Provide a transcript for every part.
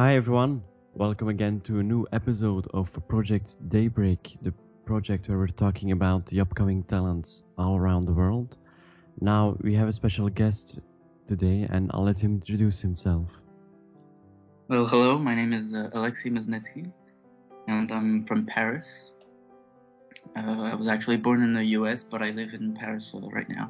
Hi everyone, welcome again to a new episode of Project Daybreak, the project where we're talking about the upcoming talents all around the world. Now we have a special guest today, and I'll let him introduce himself. Well, hello, my name is uh, Alexi Musnitsky, and I'm from Paris. Uh, I was actually born in the US, but I live in Paris uh, right now.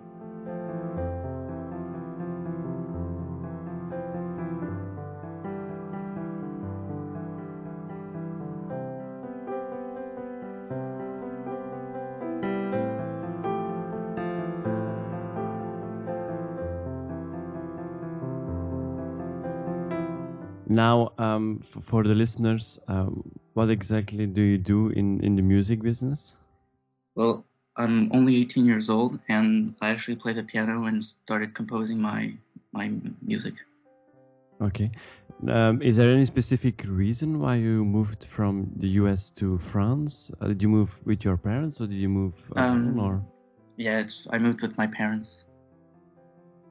Now, um, f- for the listeners, um, what exactly do you do in, in the music business? Well, I'm only 18 years old, and I actually play the piano and started composing my my music. Okay. Um, is there any specific reason why you moved from the US to France? Uh, did you move with your parents, or did you move alone? Um, or Yeah, it's I moved with my parents.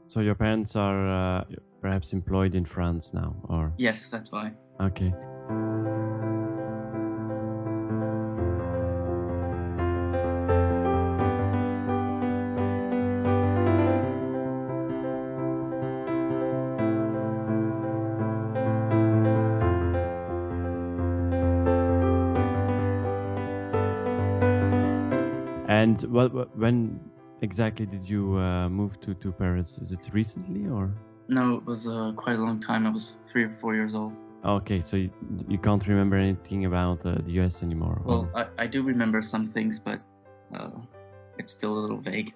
so your parents are uh, perhaps employed in France now, or Yes, that's why. okay. And what, what when exactly did you uh, move to to Paris? Is it recently or? No, it was uh, quite a long time. I was three or four years old. Okay, so you, you can't remember anything about uh, the US anymore. or- Well, I, I do remember some things, but uh, it's still a little vague.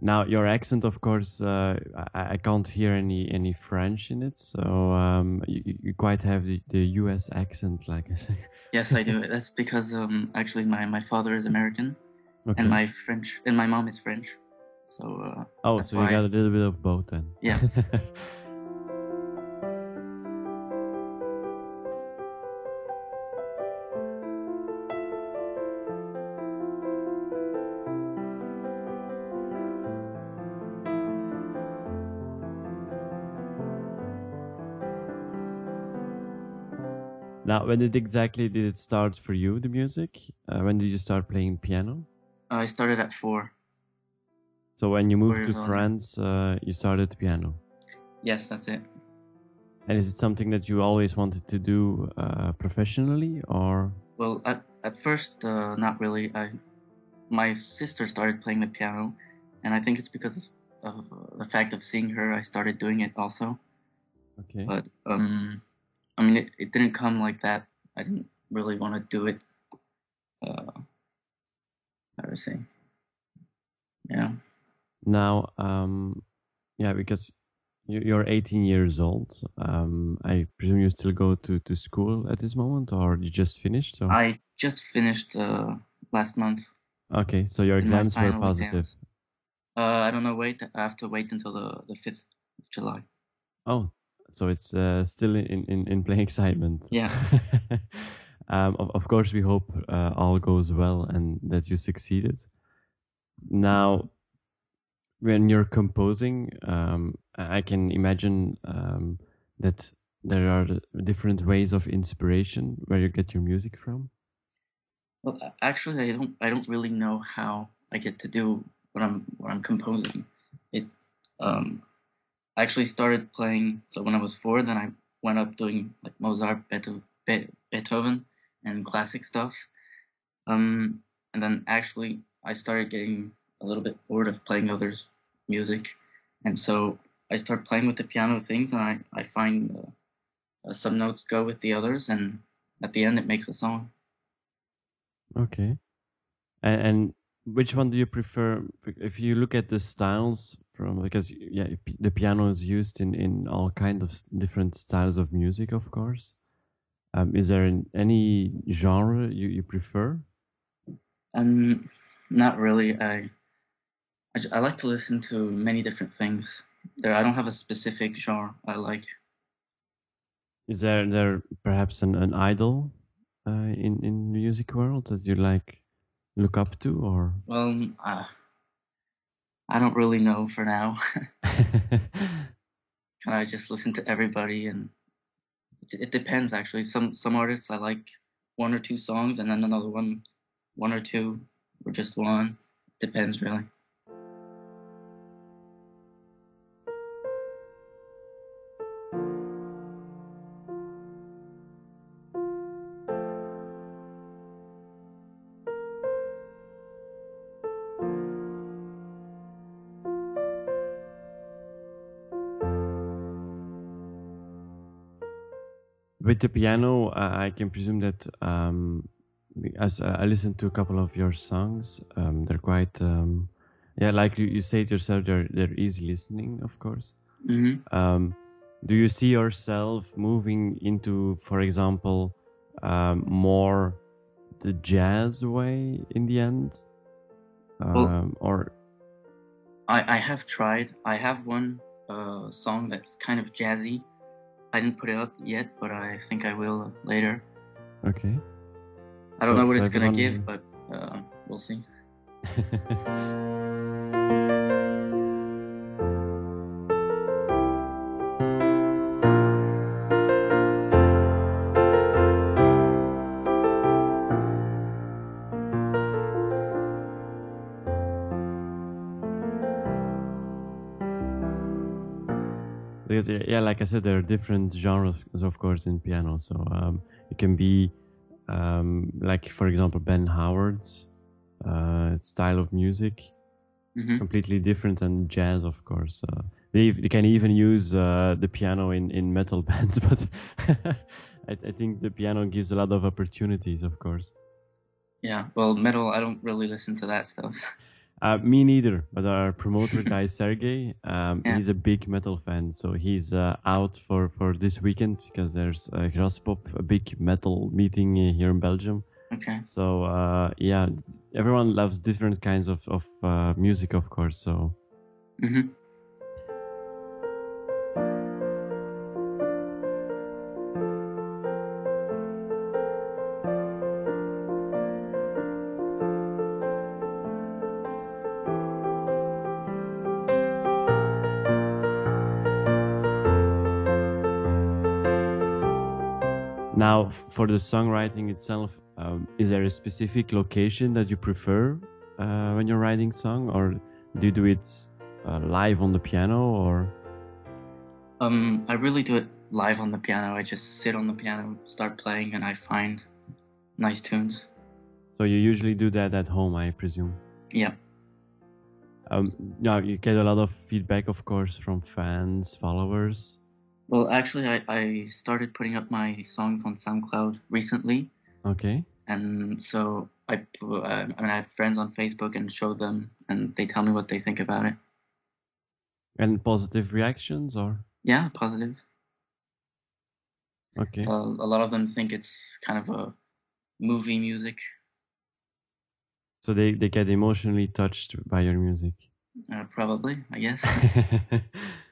Now your accent, of course, uh, I, I can't hear any any French in it, so um, you, you quite have the, the U.S. accent, like I say. Yes, I do. That's because um, actually my, my father is American Okay. and my French and my mom is French. So uh, oh, so you got a little bit of both then. Yeah. now, when did exactly did it start for you, the music? Uh, when did you start playing piano? I started at four. So when you moved to yeah. France, uh, you started piano. Yes, that's it. And is it something that you always wanted to do uh, professionally, or? Well, at at first, uh, not really. I my sister started playing the piano, and I think it's because of uh, the fact of seeing her. I started doing it also. Okay. But um, I mean, it, it didn't come like that. I didn't really want to do it. Uh, say? Yeah. Now, um, yeah, because you- you're 18 years old. Um, I presume you still go to, to school at this moment, or you just finished? Or? I just finished uh, last month. Okay, so your exams were positive. exams. Uh, I don't know. Wait, I have to wait until the the fifth of July. Oh, so it's uh, still in, in, in plain excitement. Yeah. um, of, of course, we hope uh, all goes well and that you succeeded. Now, when you're composing, um, I can imagine um, that there are different ways of inspiration where you get your music from. Well, actually, I don't. I don't really know how I get to do what I'm what I'm composing. It. Um, I actually started playing. So when I was four, then I went up doing like Mozart, Beethoven, and classic stuff. Um, and then actually, I started getting a little bit bored of playing others' music, and so I start playing with the piano things, and I I find uh, uh, some notes go with the others, and at the end, it makes a song. Okay. And, and which one do you prefer? If you look at the styles from because yeah, the piano is used in in all kind of different styles of music, of course. Um, is there an, any genre you, you prefer? Um, not really. I, I, I like to listen to many different things. There, I don't have a specific genre I like. Is there there perhaps an, an idol uh, in in music world that you like look up to or? Well, uh, I don't really know for now. I just listen to everybody and it, it depends actually. Some some artists I like one or two songs, and then another one, one or two, or just one. Depends really. With the piano, uh, I can presume that um, as I listened to a couple of your songs, um, they're quite, um, yeah, like you, you say it yourself, they're they're easy listening, of course. hmm Um, do you see yourself moving into, for example, um, more the jazz way in the end, Well- um, or I I have tried. I have one uh song that's kind of jazzy. I didn't put it up yet, but I think I will later. okay? I don't So- know what it's gonna give, but uh, we'll see. I said, there are different genres, of course, in piano. So um, it can be um, like, for example, Ben Howard's uh, style of music, hmm completely different than jazz, of course. Uh, they, they can even use uh, the piano in, in metal bands, but I, I think the piano gives a lot of opportunities, of course. Yeah. Well, metal. I don't really listen to that stuff. Uh, me neither, but our promoter guy Sergey, um, Yeah. he's a big metal fan, so he's uh, out for, for this weekend because there's uh, Graspop, a big metal meeting uh, here in Belgium. Okay. So uh, yeah, everyone loves different kinds of of uh, music, of course. So hmm now for the songwriting itself, um, is there a specific location that you prefer uh, when you're writing song, or do you do it uh, live on the piano, or Um, I really do it live on the piano. I just sit on the piano, start playing, and I find nice tunes. so you usually do that at home, I presume? Yeah. Um, yeah, you get a lot of feedback, of course, from fans, followers. Well, actually, I, I started putting up my songs on SoundCloud recently, Okay. and so I uh, I mean I have friends on Facebook and show them, and they tell me what they think about it. And positive reactions, or Yeah, positive. okay. Uh, a lot of them think it's kind of a movie music. So they they get emotionally touched by your music. Uh, probably, I guess.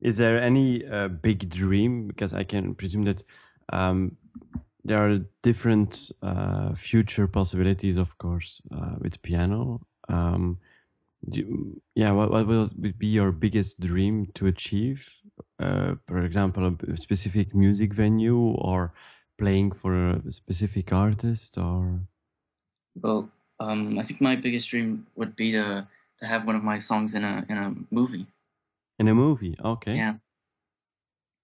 Is there any uh, big dream? Because I can presume that um, there are different uh, future possibilities, of course, uh, with piano. Um, do yeah, what, what would be your biggest dream to achieve? Uh, for example, a specific music venue or playing for a specific artist or well, um, I think my biggest dream would be to to have one of my songs in a in a movie. In a movie. Okay. Yeah.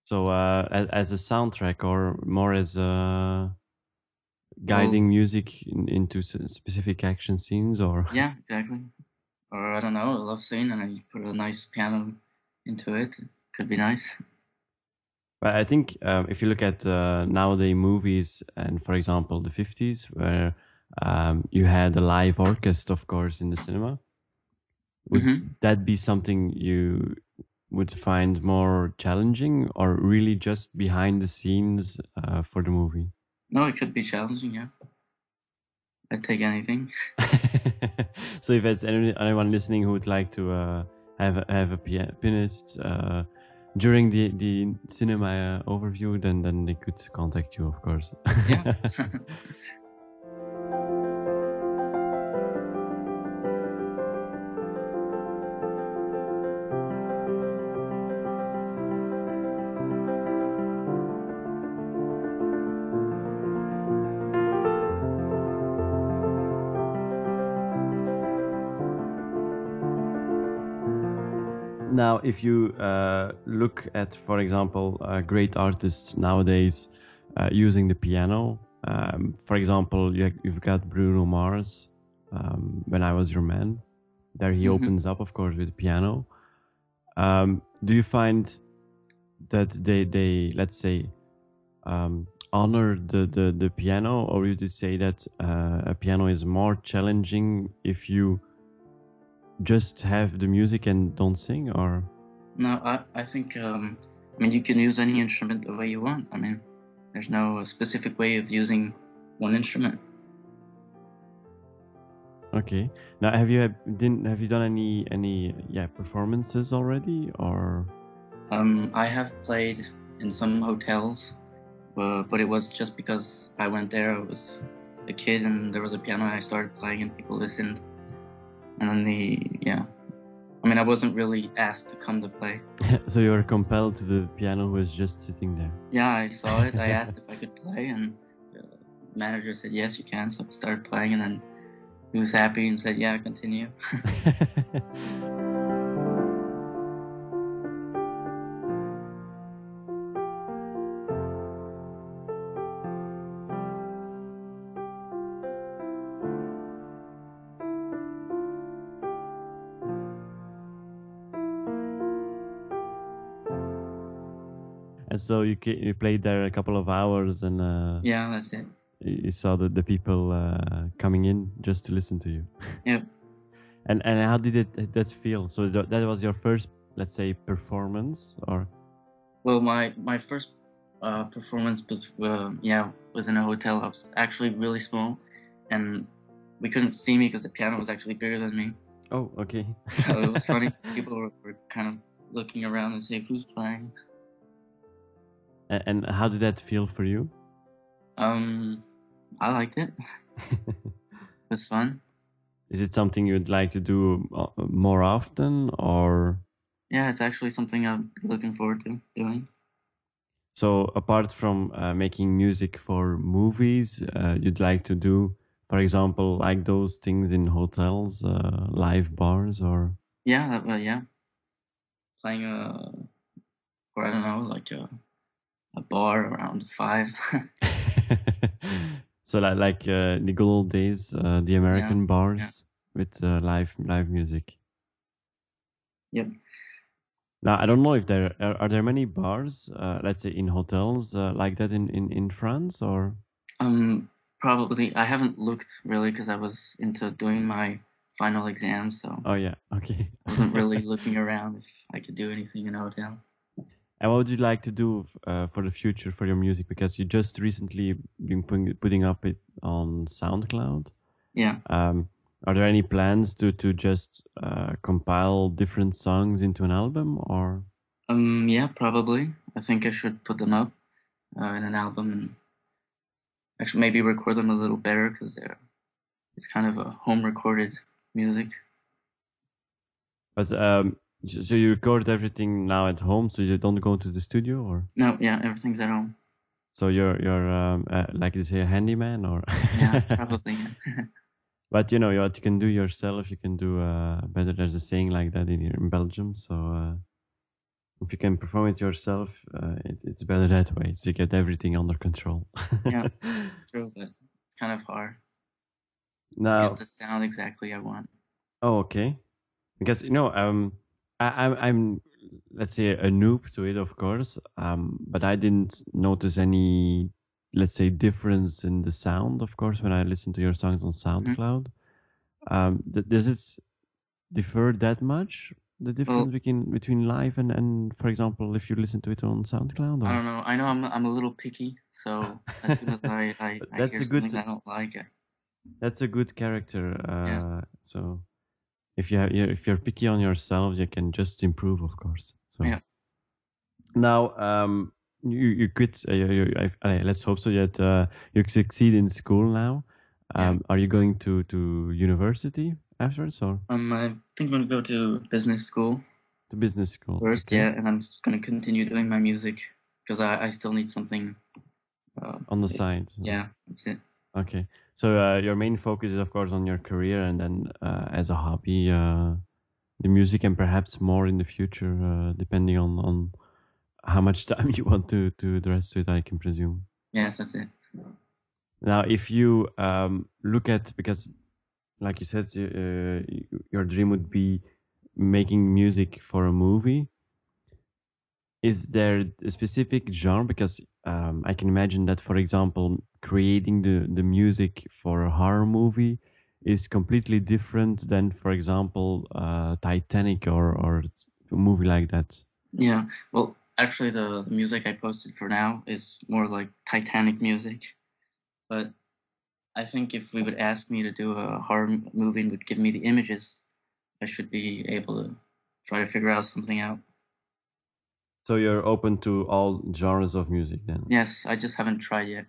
So uh, as, as a soundtrack or more as a guiding music in, into specific action scenes or Yeah, exactly. Or I don't know, a love scene, and you put a nice piano into it. Could be nice. But I think um, if you look at uh, nowadays movies and for example the 50s where um, you had a live orchestra of course in the cinema would Mhm. that be something you would find more challenging or really just behind the scenes uh, for the movie No, it could be challenging. Yeah, I'd take anything. so if there's any, anyone listening who would like to uh, have a, have a pianist uh, during the the cinema uh, overview, then then they could contact you, of course. Yeah. if you uh, look at, for example, uh, great artists nowadays uh, using the piano, um, for example, you, have got Bruno Mars, um, When I Was Your Man. There he Mhm. opens up, of course, with the piano. Um, do you find that they, they let's say, um, honor the, the, the piano, or would you say that uh, a piano is more challenging if you just have the music and don't sing, or No, I, I think, um, I mean, you can use any instrument the way you want. I mean, there's no specific way of using one instrument. okay? Now, have you have, didn't have you done any any yeah performances already, or Um, I have played in some hotels, uh, but it was just because I went there. I was a kid and there was a piano and I started playing and people listened. And then the, yeah. I mean, I wasn't really asked to come to play. so you were compelled to the piano who was just sitting there? Yeah, I saw it. I asked if I could play and the manager said, yes, you can. So I started playing and then he was happy and said, yeah, continue. and so you you played there a couple of hours, and uh, yeah, that's it. you saw the the people uh, coming in just to listen to you. Yep. And and how did it that feel? So that that was your first, let's say, performance, or Well, my my first uh, performance was yeah was in a hotel. I was actually really small, and we couldn't see me because the piano was actually bigger than me. oh, okay. So it was funny. 'cause People were, were kind of looking around and say who's playing. And how did that feel for you? Um, I liked it. It was fun. Is it something you'd like to do uh, more often, or Yeah, it's actually something I'm looking forward to doing. so apart from uh, making music for movies, uh, you'd like to do, for example, like those things in hotels, uh, live bars, or Yeah, well, yeah. Playing a, or I don't know, like a, a bar around five. so like like uh, the good old days, uh, the American bars with uh, live live music. Yep. Now I don't know if there are, are there many bars, uh, let's say in hotels uh, like that in, in, in France or Um, probably. I haven't looked really because I was into doing my final exam, so oh yeah okay I wasn't really looking around if I could do anything in a hotel. And what would you like to do uh, for the future for your music because you just recently been putting, putting up it on SoundCloud Yeah. um, are there any plans to to just uh, compile different songs into an album or Um. Yeah. Probably. I think I should put them up uh, in an album and actually maybe record them a little better because they're it's kind of a home recorded music. But um, so you record everything now at home, so you don't go to the studio, or No. Yeah. Everything's at home. so you're you're um, uh, like you say a handyman, or Yeah. Probably. but you know what you can do yourself, you can do uh, better. There's a saying like that in in Belgium. So uh, if you can perform it yourself, uh, it, it's better that way. So you get everything under control. Yeah. True, but it's kind of hard. now, Get the sound exactly I want. Oh, okay. Because you know, um, I, I'm I'm let's say a noob to it, of course. Um, but I didn't notice any, let's say, difference in the sound, of course, when I listen to your songs on SoundCloud. Um, th- does it differ that much? The difference between between live and and, for example, if you listen to it on SoundCloud. Or? I don't know. I know I'm I'm a little picky, so as soon as I I, I hear a good something t- I don't like, it. That's a good character. Uh, Yeah. So if you have, if you're picky on yourself, you can just improve, of course. So Yeah. now, um, you you quit. Uh, you, you, I, I, let's hope so that uh, you succeed in school now. Yeah. Um, Are you going to to university afterwards or um I think I'm gonna go to business school to business school? first, Okay. yeah, and I'm gonna continue doing my music because I I still need something. Uh, On the side. yeah, that's it. Okay. So uh, your main focus is, of course, on your career, and then uh, as a hobby, uh, the music and perhaps more in the future, uh, depending on on how much time you want to to address to it. I can presume. Yes, that's it. Now, if you um, look at because, like you said, uh, your dream would be making music for a movie. Is there a specific genre? Because um, I can imagine that, for example, creating the, the music for a horror movie is completely different than, for example, uh, Titanic or, or a movie like that. Yeah, well, actually, the, the music I posted for now is more like Titanic music. But I think if we would ask me to do a horror movie and would give me the images, I should be able to try to figure out something out. So you're open to all genres of music then? Yes, I just haven't tried yet.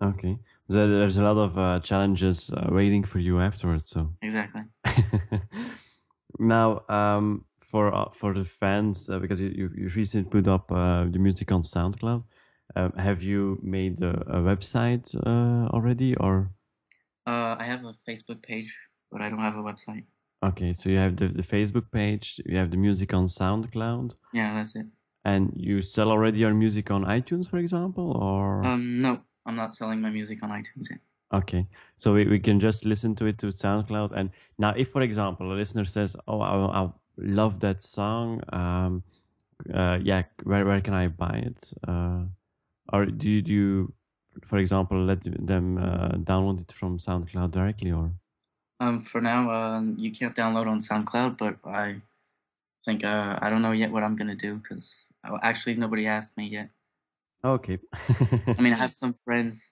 Okay. There's a lot of uh, challenges uh, waiting for you afterwards. So exactly. now, um, for uh, for the fans, uh, because you you recently put up uh, the music on SoundCloud, um, have you made a, a website uh, already, or? I have a Facebook page, but I don't have a website. Okay, so you have the, the Facebook page, you have the music on SoundCloud. Yeah, that's it. And you sell already your music on iTunes, for example, or? Um, no, I'm not selling my music on iTunes yet. Okay, so we, we can just listen to it to SoundCloud. And now, if for example a listener says, "Oh, I, I love that song," um, uh, yeah, where where can I buy it? Uh, or do you, do you, for example, let them uh, download it from SoundCloud directly, or? Um, for now, uh, you can't download on SoundCloud, but I think uh, I don't know yet what I'm gonna do because actually nobody asked me yet. Okay. I mean, I have some friends,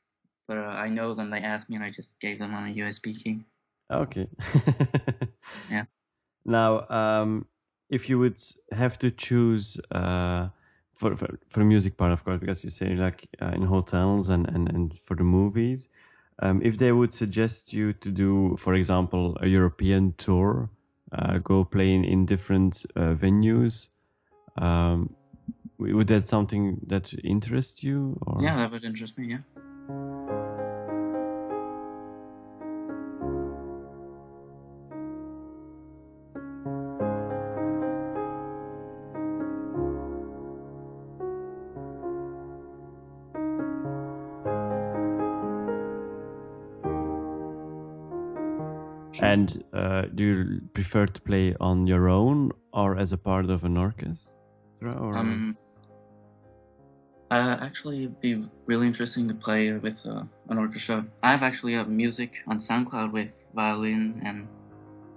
but uh, I know them. They asked me, and I just gave them on a USB key. Okay. yeah. Now, um, if you would have to choose uh, for, for for music part, of course, because you say like uh, in hotels and, and and for the movies, um, if they would suggest you to do, for example, a European tour, uh, go playing in, in different uh, venues, um, would that something that interest you? Or? Yeah, that would interest me. Yeah. And uh, do you prefer to play on your own or as a part of an orchestra? Or... Um, uh, actually, it'd be really interesting to play with uh, an orchestra. I have actually have music on SoundCloud with violin and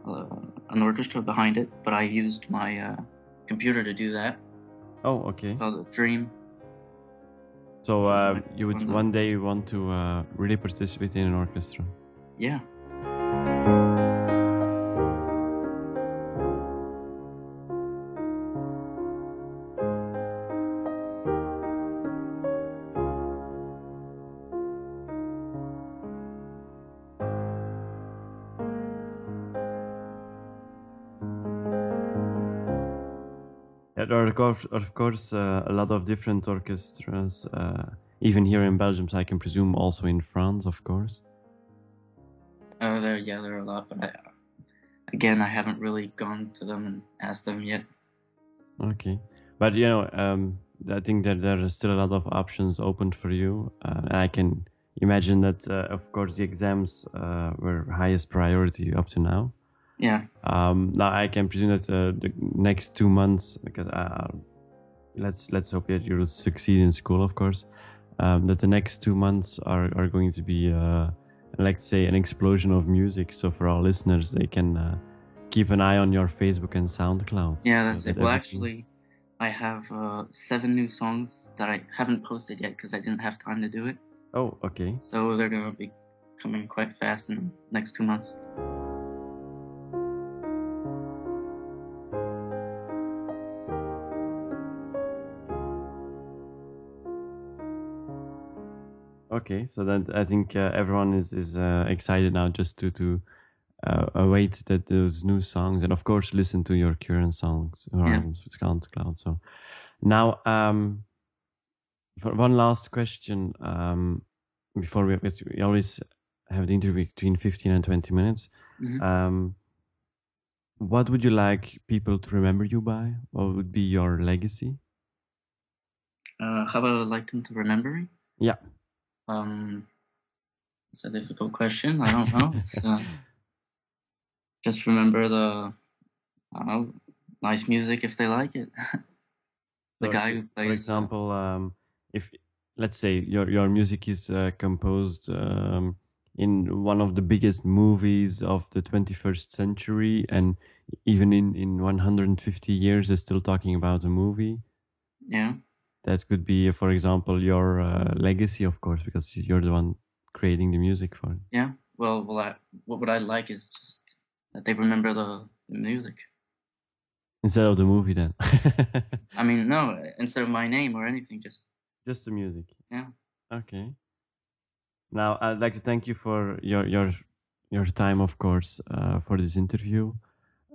uh, an orchestra behind it, but I used my uh, computer to do that. Oh, okay. It's called Dream. So uh, you would one day want to uh, really participate in an orchestra? Yeah. There are of course, of course uh, a lot of different orchestras, uh, even here in Belgium. So I can presume also in France, of course. Uh, there, yeah, there are a lot, but I, again, I haven't really gone to them and asked them yet. Okay, but you know, um, I think that there are still a lot of options open for you. Uh, I can imagine that, uh, of course, the exams uh, were highest priority up to now. Yeah. Um, now I can presume that uh, the next two months, because uh, let's let's hope that you'll succeed in school, of course. Um, that the next two months are are going to be, uh, let's say, an explosion of music. So for our listeners, they can uh, keep an eye on your Facebook and SoundCloud. Yeah, that's so it. That well, actually, I have uh, seven new songs that I haven't posted yet because I didn't have time to do it. Oh, okay. So they're gonna be coming quite fast in the next two months. Okay, so then I think uh, everyone is is uh, excited now just to to uh, await that those new songs and of course listen to your current songs yeah. on SoundCloud. So now, um, for one last question um, before we we always have the interview between 15 and 20 minutes. Mm-hmm. Um, what would you like people to remember you by? What would be your legacy? Uh, how would I like them to remember me? Yeah. Um, it's a difficult question. I don't know. It's, uh, just remember the, I don't know, nice music if they like it. the So, guy who plays. For example, um, if let's say your your music is uh, composed um, in one of the biggest movies of the 21st century, and even in in 150 years, they're still talking about the movie. Yeah. That could be, for example, your uh, legacy, of course, because you're the one creating the music for it. Yeah. Well, well, I, what would I like is just that they remember the, the music. Instead of the movie, then. I mean, no, instead of my name or anything, just Just the music. yeah. Okay. Now, I'd like to thank you for your your your time, of course, uh, for this interview.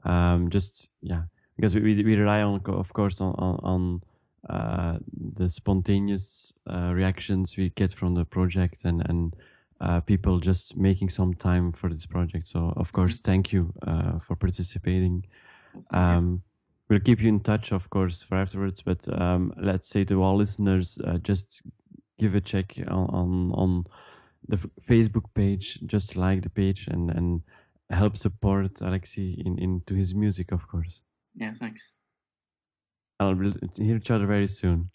Um, just yeah, because we we, we rely on, of course, on on, on uh, the spontaneous uh, reactions we get from the project and and uh, people just making some time for this project. So, of course, thank you uh, for participating. Well, thank you. Um, we'll keep you in touch, of course, for afterwards. But um, let's say to all listeners, uh, just give a check on on, on the Facebook page. Just like the page and and help support Alexi in into his music, of course. Yeah. Thanks. I'll hear each other very soon.